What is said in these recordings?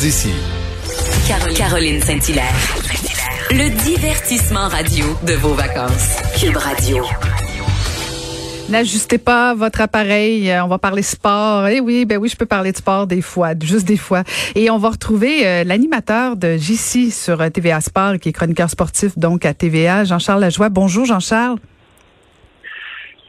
D'ici. Caroline Saint-Hilaire. Le divertissement radio de vos vacances. Cube Radio. N'ajustez pas votre appareil. Euh, on va parler sport. Eh oui, ben oui, je peux parler de sport des fois, juste des fois. Et on va retrouver euh, l'animateur de JC sur euh, TVA Sport, qui est chroniqueur sportif donc à TVA, Jean-Charles Lajoie. Bonjour, Jean-Charles.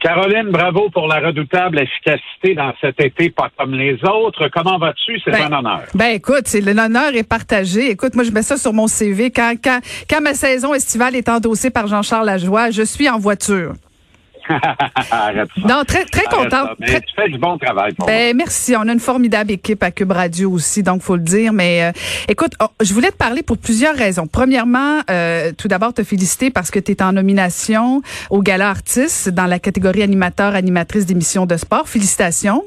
Caroline, bravo pour la redoutable efficacité dans cet été, pas comme les autres. Comment vas-tu? C'est un honneur. Ben écoute, c'est l'honneur est partagé. Écoute, moi je mets ça sur mon CV. Quand, quand, quand ma saison estivale est endossée par Jean-Charles Lajoie, je suis en voiture. Non, très, très contente. Tu fais du bon travail. ben, merci. On a une formidable équipe à Cube Radio aussi, donc faut le dire. Mais euh, écoute, oh, je voulais te parler pour plusieurs raisons. Premièrement, euh, tout d'abord, te féliciter parce que tu es en nomination au Gala Artiste dans la catégorie animateur, animatrice d'émissions de sport. Félicitations.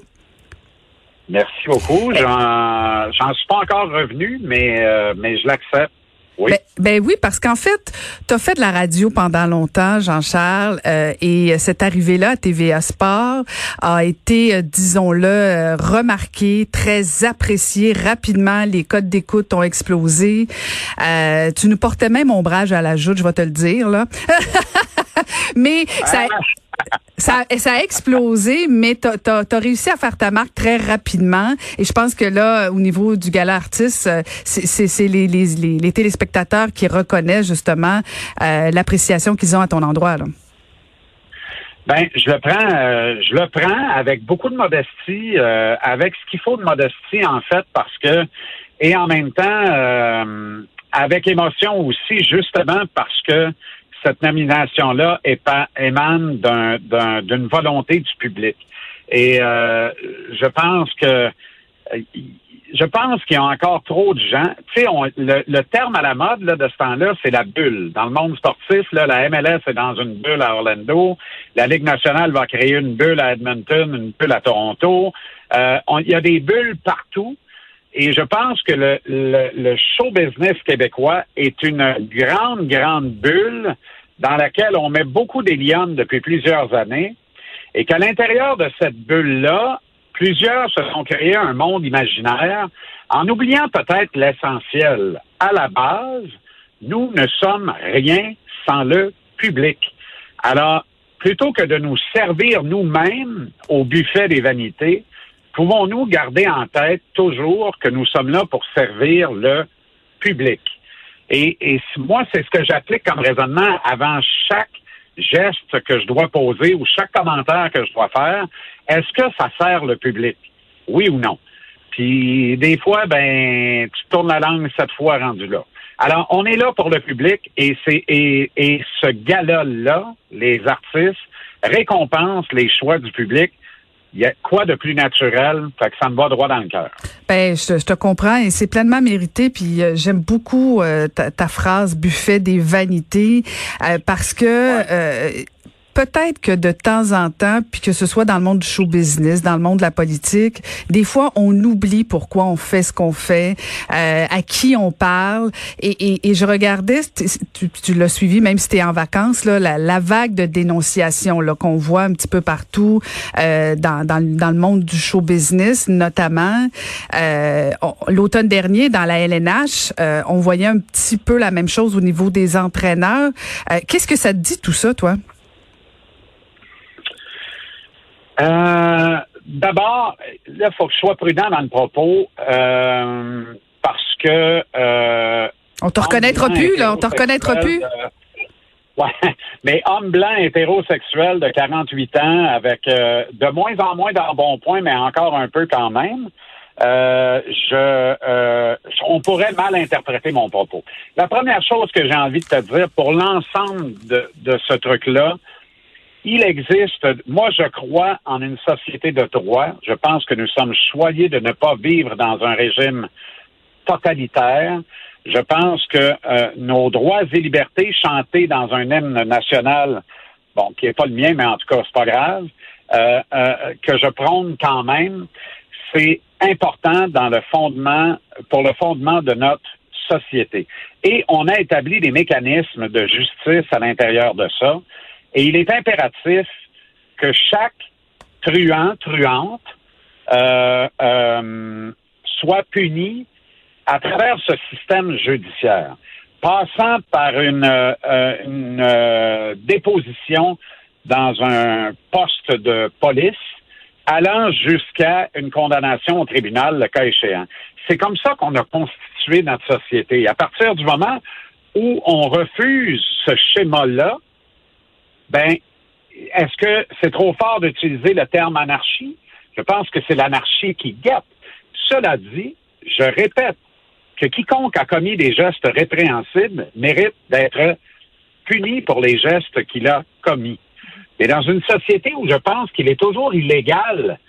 Merci beaucoup. J'en suis pas encore revenu, mais, euh, mais je l'accepte. Ben, ben, oui, parce qu'en fait, tu as fait de la radio pendant longtemps, Jean-Charles, euh, et cette arrivée-là à TVA Sport a été, euh, disons-le, euh, remarquée, très appréciée. Rapidement, les codes d'écoute ont explosé. tu nous portais même ombrage à la joute, je vais te le dire, là. Mais ça, ça, ça, a explosé, mais tu as, réussi à faire ta marque très rapidement. Et je pense que là, au niveau du gala artiste, euh, c'est les, les, les, téléspectateurs qui reconnaissent justement euh, l'appréciation qu'ils ont à ton endroit. Là. Ben, je le prends, euh, je le prends avec beaucoup de modestie, avec ce qu'il faut de modestie en fait, parce que et en même temps avec émotion aussi, justement parce que cette nomination-là émane d'une volonté du public. Et euh, je pense que je pense qu'il y a encore trop de gens. Tu sais, le, terme à la mode là, de ce temps-là, c'est la bulle. Dans le monde sportif, là, la MLS est dans une bulle à Orlando. La Ligue nationale va créer une bulle à Edmonton, une bulle à Toronto. Euh, il y a des bulles partout. Et je pense que le, le, show business québécois est une grande, grande bulle dans laquelle on met beaucoup d'hélium depuis plusieurs années et qu'à l'intérieur de cette bulle-là, plusieurs se sont créés un monde imaginaire en oubliant peut-être l'essentiel. À la base, nous ne sommes rien sans le public. Alors, plutôt que de nous servir nous-mêmes au buffet des vanités, pouvons-nous garder en tête toujours que nous sommes là pour servir le public? Et, et moi, c'est ce que j'applique comme raisonnement avant chaque geste que je dois poser ou chaque commentaire que je dois faire. Est-ce que ça sert le public? Oui ou non? Puis des fois, ben, tu tournes la langue cette fois rendu là. Alors, on est là pour le public et c'est et, et ce gala-là, les artistes récompensent les choix du public il y a quoi de plus naturel? Fait que ça me va droit dans le cœur. Ben, je, te comprends et c'est pleinement mérité. Puis euh, j'aime beaucoup euh, ta, phrase buffet des vanités euh, parce que peut-être que de temps en temps, puis que ce soit dans le monde du show business, dans le monde de la politique, des fois on oublie pourquoi on fait ce qu'on fait, euh, à qui on parle. Et, et, et je regardais, tu, tu l'as suivi, même si tu es en vacances, là, la, la vague de dénonciation là qu'on voit un petit peu partout euh, dans, dans, dans, le monde du show business, notamment euh, l'automne dernier dans la LNH, euh, on voyait un petit peu la même chose au niveau des entraîneurs. Euh, qu'est-ce que ça te dit tout ça, toi? Euh, D'abord, là, il faut que je sois prudent dans le propos euh, parce que. Euh, on te reconnaîtra plus, là. On te reconnaîtra plus. ouais, mais homme blanc hétérosexuel de 48 ans avec euh, de moins en moins bon point, mais encore un peu quand même. Euh, je, euh, on pourrait mal interpréter mon propos. La première chose que j'ai envie de te dire pour l'ensemble de, de ce truc-là, il existe, moi je crois en une société de droit. Je pense que nous sommes choyés de ne pas vivre dans un régime totalitaire. Je pense que euh, nos droits et libertés chantés dans un hymne national, bon, qui n'est pas le mien, mais en tout cas, c'est pas grave, euh, euh, que je prône quand même, c'est important dans le fondement, pour le fondement de notre société. Et on a établi des mécanismes de justice à l'intérieur de ça. Et il est impératif que chaque truand, truante, euh, euh, soit puni à travers ce système judiciaire, passant par une, euh, une euh, déposition dans un poste de police, allant jusqu'à une condamnation au tribunal, le cas échéant. C'est comme ça qu'on a constitué notre société. À partir du moment où on refuse ce schéma-là, ben, est-ce que c'est trop fort d'utiliser le terme anarchie? Je pense que c'est l'anarchie qui guette. Cela dit, je répète que quiconque a commis des gestes répréhensibles mérite d'être puni pour les gestes qu'il a commis. Mais dans une société où je pense qu'il est toujours illégal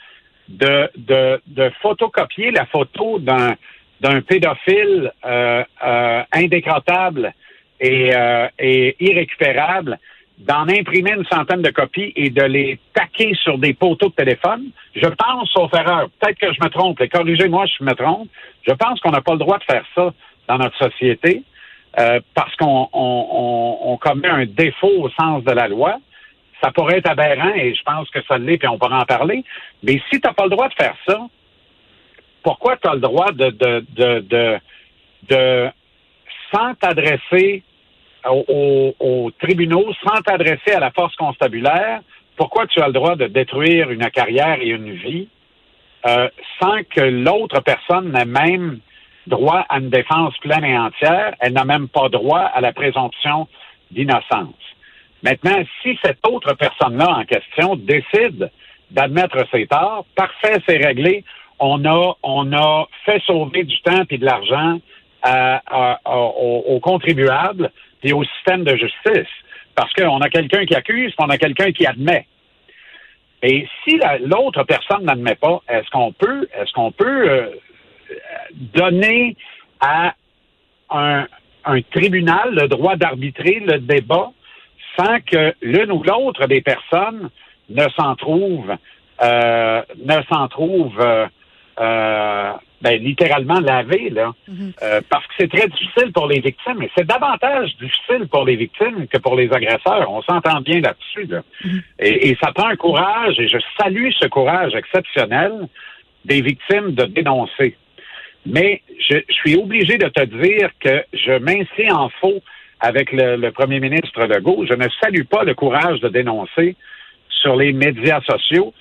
de, photocopier la photo d'un pédophile euh, euh, euh, et irrécupérable, d'en imprimer une centaine de copies et de les taquer sur des poteaux de téléphone, je pense, sauf erreur, peut-être que je me trompe, et corrigez-moi si je me trompe, je pense qu'on n'a pas le droit de faire ça dans notre société euh, parce qu'on on, on, commet un défaut au sens de la loi. Ça pourrait être aberrant et je pense que ça l'est, puis on pourra en parler. Mais si tu n'as pas le droit de faire ça, pourquoi tu as le droit de, de, de sans t'adresser aux, tribunaux, sans t'adresser à la force constabulaire, pourquoi tu as le droit de détruire une carrière et une vie euh, sans que l'autre personne n'ait même droit à une défense pleine et entière, elle n'a même pas droit à la présomption d'innocence. Maintenant, si cette autre personne-là en question décide d'admettre ses torts, parfait, c'est réglé. On a, on a fait sauver du temps et de l'argent aux, contribuables et au système de justice. Parce qu'on a quelqu'un qui accuse, on a quelqu'un qui admet. Et si l'autre personne n'admet pas, est-ce qu'on peut, est-ce qu'on peut euh, donner à un, tribunal le droit d'arbitrer le débat sans que l'une ou l'autre des personnes ne s'en trouve, euh, ne s'en trouve euh, euh, ben, littéralement lavé, là. Mhm. Euh, parce que c'est très difficile pour les victimes. Et c'est davantage difficile pour les victimes que pour les agresseurs. On s'entend bien là-dessus. Là. Mhm. et, et, ça prend un courage, et je salue ce courage exceptionnel des victimes de dénoncer. Mais je, je suis obligé de te dire que je m'inscris en faux avec le, le premier ministre Legault. Je ne salue pas le courage de dénoncer sur les médias sociaux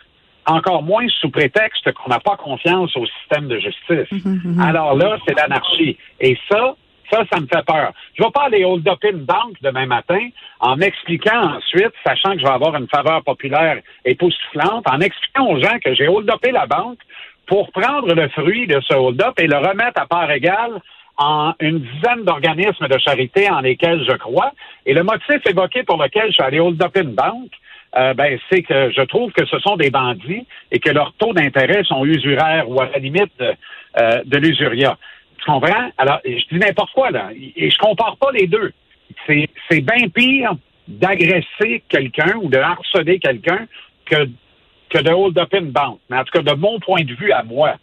encore moins sous prétexte qu'on n'a pas confiance au système de justice. Mhm, mhm. Alors là, c'est l'anarchie. Et ça, ça, ça me fait peur. Je ne vais pas aller hold-up une banque demain matin en m'expliquant ensuite, sachant que je vais avoir une faveur populaire époustouflante, en expliquant aux gens que j'ai hold-upé la banque pour prendre le fruit de ce hold-up et le remettre à part égale en une dizaine d'organismes de charité en lesquels je crois. Et le motif évoqué pour lequel je suis allé hold-up une banque, euh, ben, c'est que je trouve que ce sont des bandits et que leurs taux d'intérêt sont usuraires ou à la limite de, euh, l'usuria. Tu comprends? Alors, je dis n'importe quoi, là. Et je compare pas les deux. C'est, c'est bien pire d'agresser quelqu'un ou de harceler quelqu'un que, que de hold up une banque. Mais en tout cas, de mon point de vue à moi.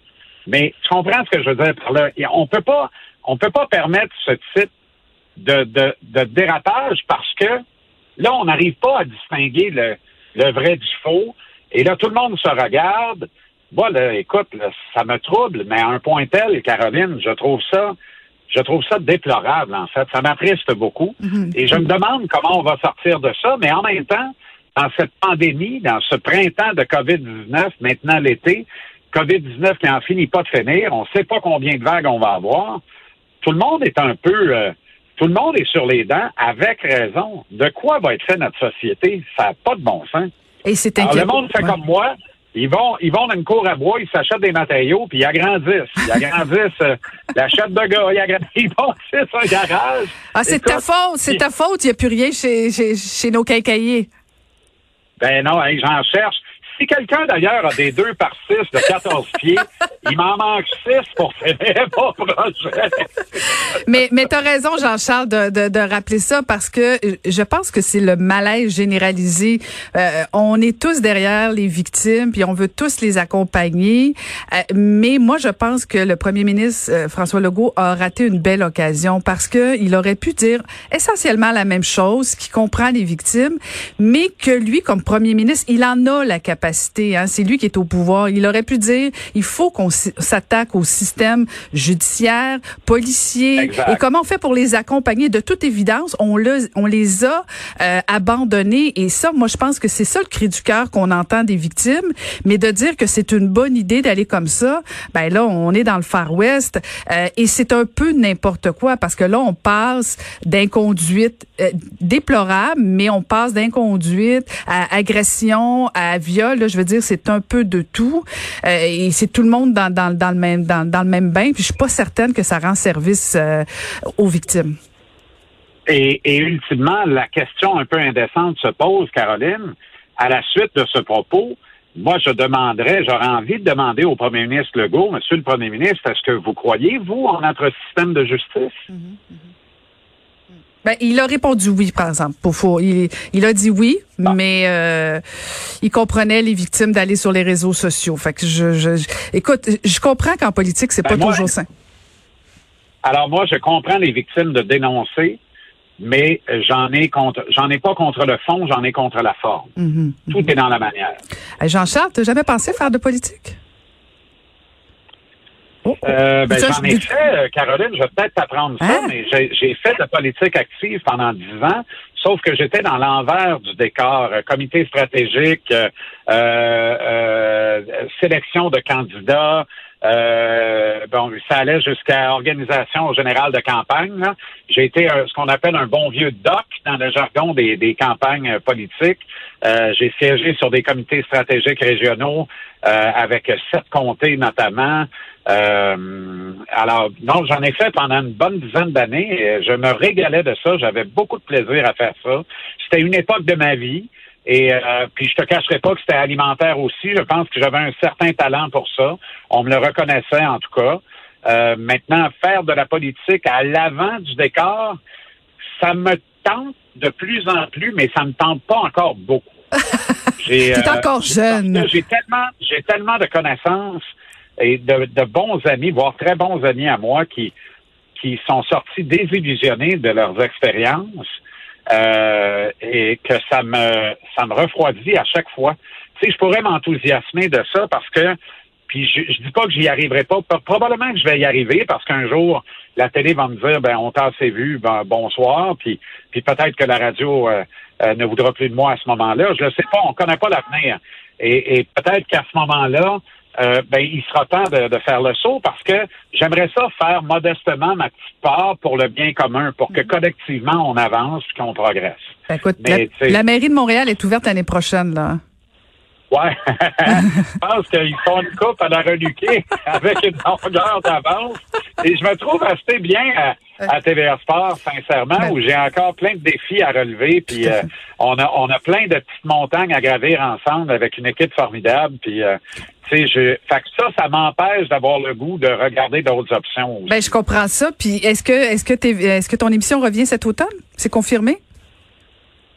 Mais tu comprends ce que je veux dire par là? on peut pas, on peut pas permettre ce type de, de, de dérapage parce que Là, on n'arrive pas à distinguer le, vrai du faux. Et là, tout le monde se regarde. Moi, là, écoute, ça me trouble, mais à un point tel, Caroline, je trouve ça, je trouve ça déplorable, en fait. Ça m'attriste beaucoup. Mhm. Et je me demande comment on va sortir de ça, mais en même temps, dans cette pandémie, dans ce printemps de COVID-19, maintenant l'été, COVID-19 qui en finit pas de finir, on ne sait pas combien de vagues on va avoir. Tout le monde est un peu, euh, tout le monde est sur les dents, avec raison. De quoi va être fait notre société? Ça n'a pas de bon sens. Et c'est Le monde fait comme moi. Ils vont, ils vont dans une cour à bois, ils s'achètent des matériaux, puis ils agrandissent. Ils agrandissent euh, la chatte de gars, ils agrandissent, ils bâtissent un garage. Ah, c'est ta faute, c'est ta faute, il n'y a plus rien chez, chez, chez nos quincailliers. Ben non, j'en cherche. Si quelqu'un, d'ailleurs, a des 2 par 6 de 14 pieds, il m'en manque 6 pour finir mon projet. mais mais tu as raison, Jean-Charles, de, de, de, rappeler ça parce que je pense que c'est le malaise généralisé. Euh, on est tous derrière les victimes, puis on veut tous les accompagner. Euh, mais moi, je pense que le premier ministre euh, François Legault a raté une belle occasion parce que il aurait pu dire essentiellement la même chose, qui comprend les victimes, mais que lui, comme premier ministre, il en a la capacité capacité. Hein. C'est lui qui est au pouvoir. Il aurait pu dire, il faut qu'on s'attaque au système judiciaire, policier. Et comment on fait pour les accompagner? De toute évidence, on, le, on les a euh, abandonnés. Et ça, moi, je pense que c'est ça le cri du cœur qu'on entend des victimes. Mais de dire que c'est une bonne idée d'aller comme ça, ben là, on est dans le Far West. Euh, et c'est un peu n'importe quoi parce que là, on passe d'inconduite euh, déplorable, mais on passe d'inconduite à agression, à viol. Là, je veux dire, c'est un peu de tout. Euh, et c'est tout le monde dans, dans, dans, le même dans, dans, le même bain. Puis je suis pas certaine que ça rend service euh, aux victimes. Et, et ultimement, la question un peu indécente se pose, Caroline, à la suite de ce propos moi, je demanderais, j'aurais envie de demander au premier ministre Legault, Monsieur le premier ministre, est-ce que vous croyez, vous, en notre système de justice? Mm-hmm, mm-hmm. Ben, il a répondu oui, par exemple. Pour, il, il, a dit oui, mais euh, il comprenait les victimes d'aller sur les réseaux sociaux. Fait que je, je, écoute, je comprends qu'en politique, c'est ben pas toujours sain. Alors moi, je comprends les victimes de dénoncer, mais j'en ai contre, j'en ai pas contre le fond, j'en ai contre la forme. Mhm, mhm. Tout est dans la manière. Jean-Charles, t'as jamais pensé faire de politique? Oh, oh. Euh, ben, j'en ai fait, euh, Caroline, je vais peut-être t'apprendre ça, hein? mais j'ai fait de la politique active pendant dix ans, sauf que j'étais dans l'envers du décor, euh, comité stratégique, sélection de candidats, euh, bon, ça allait jusqu'à organisation générale de campagne. J'ai été ce qu'on appelle un bon vieux doc dans le jargon des, des campagnes politiques. Euh, j'ai siégé sur des comités stratégiques régionaux euh, avec sept comtés notamment. Euh, alors, non, j'en ai fait pendant une bonne dizaine d'années. Je me régalais de ça. J'avais beaucoup de plaisir à faire ça. C'était une époque de ma vie. Et euh, puis je te cacherai pas que c'était alimentaire aussi. Je pense que j'avais un certain talent pour ça. On me le reconnaissait en tout cas. Euh, maintenant, faire de la politique à l'avant du décor, ça me tente de plus en plus, mais ça me tente pas encore beaucoup. J'ai euh, encore jeune. J'ai tellement, j'ai tellement de connaissances et de, de, bons amis, voire très bons amis à moi, qui qui sont sortis désillusionnés de leurs expériences euh, et que ça me ça me refroidit à chaque fois. Tu sais, je pourrais m'enthousiasmer de ça parce que puis je, je dis pas que j'y arriverai pas. Probablement que je vais y arriver parce qu'un jour la télé va me dire ben on t'a assez vu, ben, bonsoir. Puis puis peut-être que la radio euh, euh, ne voudra plus de moi à ce moment-là. Je ne sais pas. On connaît pas l'avenir. Et, et peut-être qu'à ce moment-là, euh, ben, il sera temps de, faire le saut parce que j'aimerais ça faire modestement ma petite part pour le bien commun, pour que mhm. collectivement on avance et qu'on progresse. Ben, écoute, la, mairie de Montréal est ouverte l'année prochaine, là. Ouais. je pense qu'ils font une coupe à la reluquer avec une longueur d'avance. Et je me trouve assez bien à, TVA Sport, sincèrement, ben où j'ai encore plein de défis à relever. Puis euh, on a on a plein de petites montagnes à gravir ensemble avec une équipe formidable. Puis euh, je, fait que ça, ça m'empêche d'avoir le goût de regarder d'autres options. Ben, je comprends ça. Puis, est-ce que, est-ce que, est-ce que ton émission revient cet automne? C'est confirmé?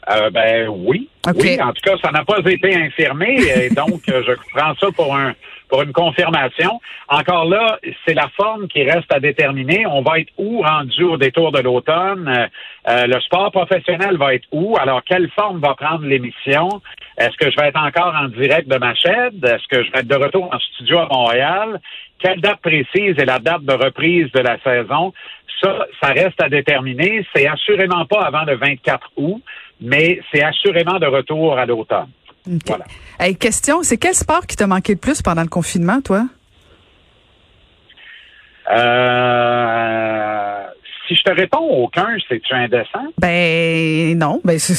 Euh, ben oui. Oui, en tout cas, ça n'a pas été infirmé, et donc euh, je prends ça pour un pour une confirmation. Encore là, c'est la forme qui reste à déterminer. On va être où rendu au détour de l'automne? Euh, le sport professionnel va être où? Alors, quelle forme va prendre l'émission? Est-ce que je vais être encore en direct de ma chaîne? Est-ce que je vais être de retour en studio à Montréal? Quelle date précise est la date de reprise de la saison? Ça, ça reste à déterminer. C'est assurément pas avant le 24 août mais c'est assurément de retour à l'automne. Voilà. question, c'est quel sport qui t'a manqué le plus pendant le confinement, toi? Euh, si je te réponds aucun, c'est-tu indécent? Ben non, ben c'est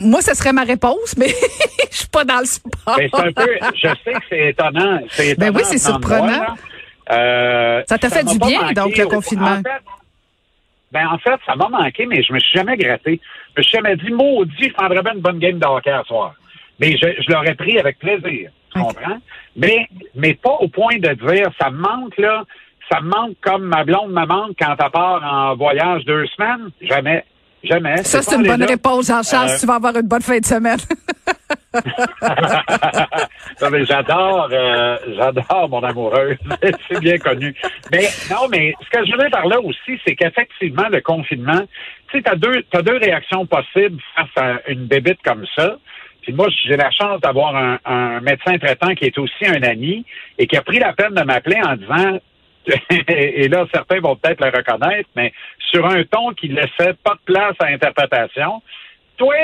moi, ce serait ma réponse, mais je suis pas dans le sport. Ben, un peu, je sais que c'est étonnant. Ben oui, c'est surprenant. Euh, ça t'a fait du bien, donc, le confinement. Ben, en fait, ça m'a manqué, mais je me suis jamais gratté. Je me suis jamais dit, maudit, je prendrais bien une bonne game de hockey à soir. Mais je, je l'aurais pris avec plaisir. Tu comprends? Mais, mais pas au point de dire, ça me manque, là. Ça me manque comme ma blonde me manque quand elle part en voyage deux semaines. Jamais. Jamais. Ça, c'est une bonne réponse, Jean-Charles. Euh, tu vas avoir une bonne fin de semaine. j'adore, euh, j'adore mon amoureuse. c'est bien connu. Mais non, mais ce que je voulais par là aussi, c'est qu'effectivement, le confinement, tu sais, t'as deux, t'as deux réactions possibles face à une bébite comme ça. Puis moi, j'ai la chance d'avoir un, un, médecin traitant qui est aussi un ami et qui a pris la peine de m'appeler en disant, et là, certains vont peut-être le reconnaître, mais sur un ton qui laissait pas de place à interprétation. Toi,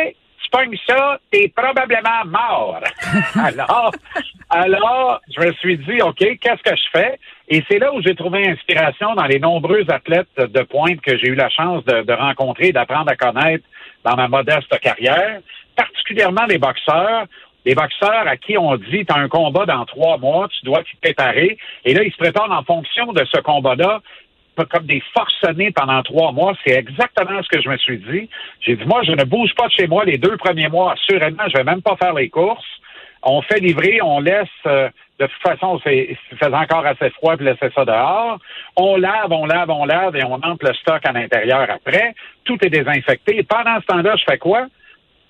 pognes ça, t'es probablement mort. alors, alors, je me suis dit, OK, qu'est-ce que je fais? Et c'est là où j'ai trouvé inspiration dans les nombreux athlètes de pointe que j'ai eu la chance de, de rencontrer, d'apprendre à connaître dans ma modeste carrière, particulièrement les boxeurs les boxeurs à qui on dit, tu as un combat dans trois mois, tu dois t'y préparer. Et là, ils se préparent en fonction de ce combat-là comme des forcenés pendant trois mois. C'est exactement ce que je me suis dit. J'ai dit, moi, je ne bouge pas de chez moi les deux premiers mois. Assurément, je vais même pas faire les courses. On fait livrer, on laisse, euh, de toute façon, c'est faisait encore assez froid, puis laisser ça dehors. On lave, on lave, on lave, et on entre le stock à l'intérieur après. Tout est désinfecté. Pendant ce temps-là, je fais quoi?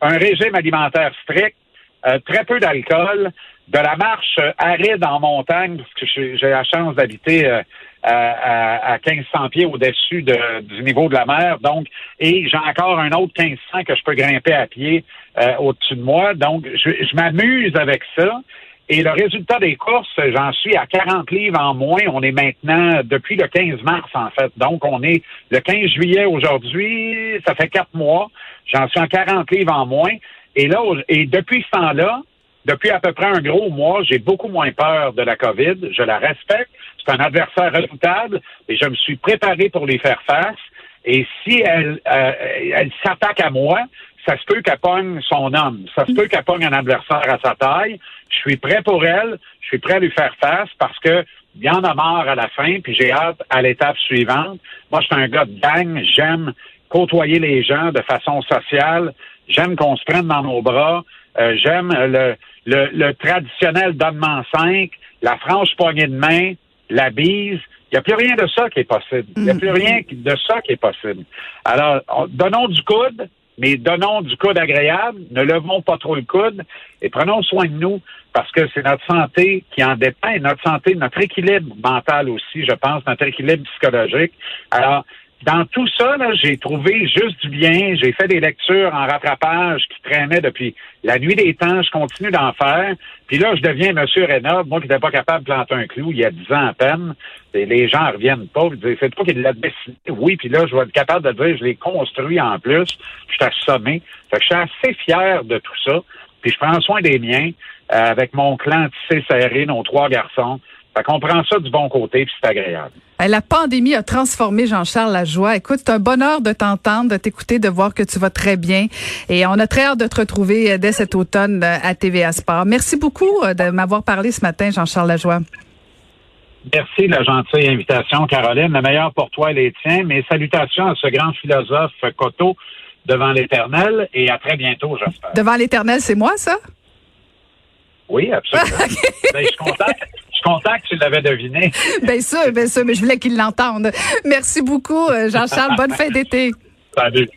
Un régime alimentaire strict, euh, très peu d'alcool, de la marche euh, aride en montagne, parce que j'ai la chance d'habiter à, à, 1500 pieds au-dessus du niveau de la mer, donc, et j'ai encore un autre 1500 que je peux grimper à pied au-dessus de moi, donc je, je m'amuse avec ça. Et le résultat des courses, j'en suis à 40 livres en moins. On est maintenant depuis le 15 mars, en fait. Donc, on est le 15 juillet aujourd'hui. Ça fait quatre mois. J'en suis à 40 livres en moins. Et là, et depuis ce temps-là, depuis à peu près un gros mois, j'ai beaucoup moins peur de la COVID. Je la respecte. C'est un adversaire redoutable et je me suis préparé pour les faire face. Et si elle, euh, elle s'attaque à moi, ça se peut qu'elle pogne son homme. Ça se peut qu'elle pogne un adversaire à sa taille. Je suis prêt pour elle. Je suis prêt à lui faire face parce que il y en a marre à la fin, puis j'ai hâte à l'étape suivante. Moi, je suis un gars de gang. J'aime côtoyer les gens de façon sociale. J'aime qu'on se prenne dans nos bras. Euh, j'aime le, le, le, traditionnel donnement 5, la franche poignée de main, la bise. Il n'y a plus rien de ça qui est possible. Il n'y a plus mm-hmm. rien de ça qui est possible. Alors, donnons du coude, mais donnons du coude agréable, ne levons pas trop le coude et prenons soin de nous parce que c'est notre santé qui en dépend et notre santé, notre équilibre mental aussi, je pense, notre équilibre psychologique. Alors, dans tout ça, j'ai trouvé juste du bien. J'ai fait des lectures en rattrapage qui traînaient depuis la nuit des temps. Je continue d'en faire. Puis là, je deviens Monsieur Reynaud, moi qui n'étais pas capable de planter un clou il y a dix ans à peine. Les gens reviennent pas. Ils disent, c'est toi qui l'as dessiné. Oui, puis là, je vais être capable de dire, je l'ai construit en plus. Je suis assommé. Fait que je suis assez fier de tout ça. Puis je prends soin des miens euh, avec mon clan tissé serré, nos trois garçons. Fait qu'on prend ça du bon côté, puis c'est agréable. Euh, la pandémie a transformé Jean-Charles Lajoie. Écoute, c'est un bonheur de t'entendre, de t'écouter, de voir que tu vas très bien. Et on a très hâte de te retrouver euh, dès cet automne euh, à TVA Sport. Merci beaucoup de m'avoir parlé ce matin, Jean-Charles Lajoie. Merci de la gentille invitation, Caroline. La meilleure pour toi et les tiens. Mes salutations à ce grand philosophe Coteau devant l'Éternel et à très bientôt, j'espère. Devant l'Éternel, c'est moi, ça? Oui, absolument. ben, je suis content content que tu l'avais deviné. bien sûr, bien sûr, mais je voulais qu'il l'entende. Merci beaucoup, euh, Jean-Charles. Bonne fin d'été. Salut.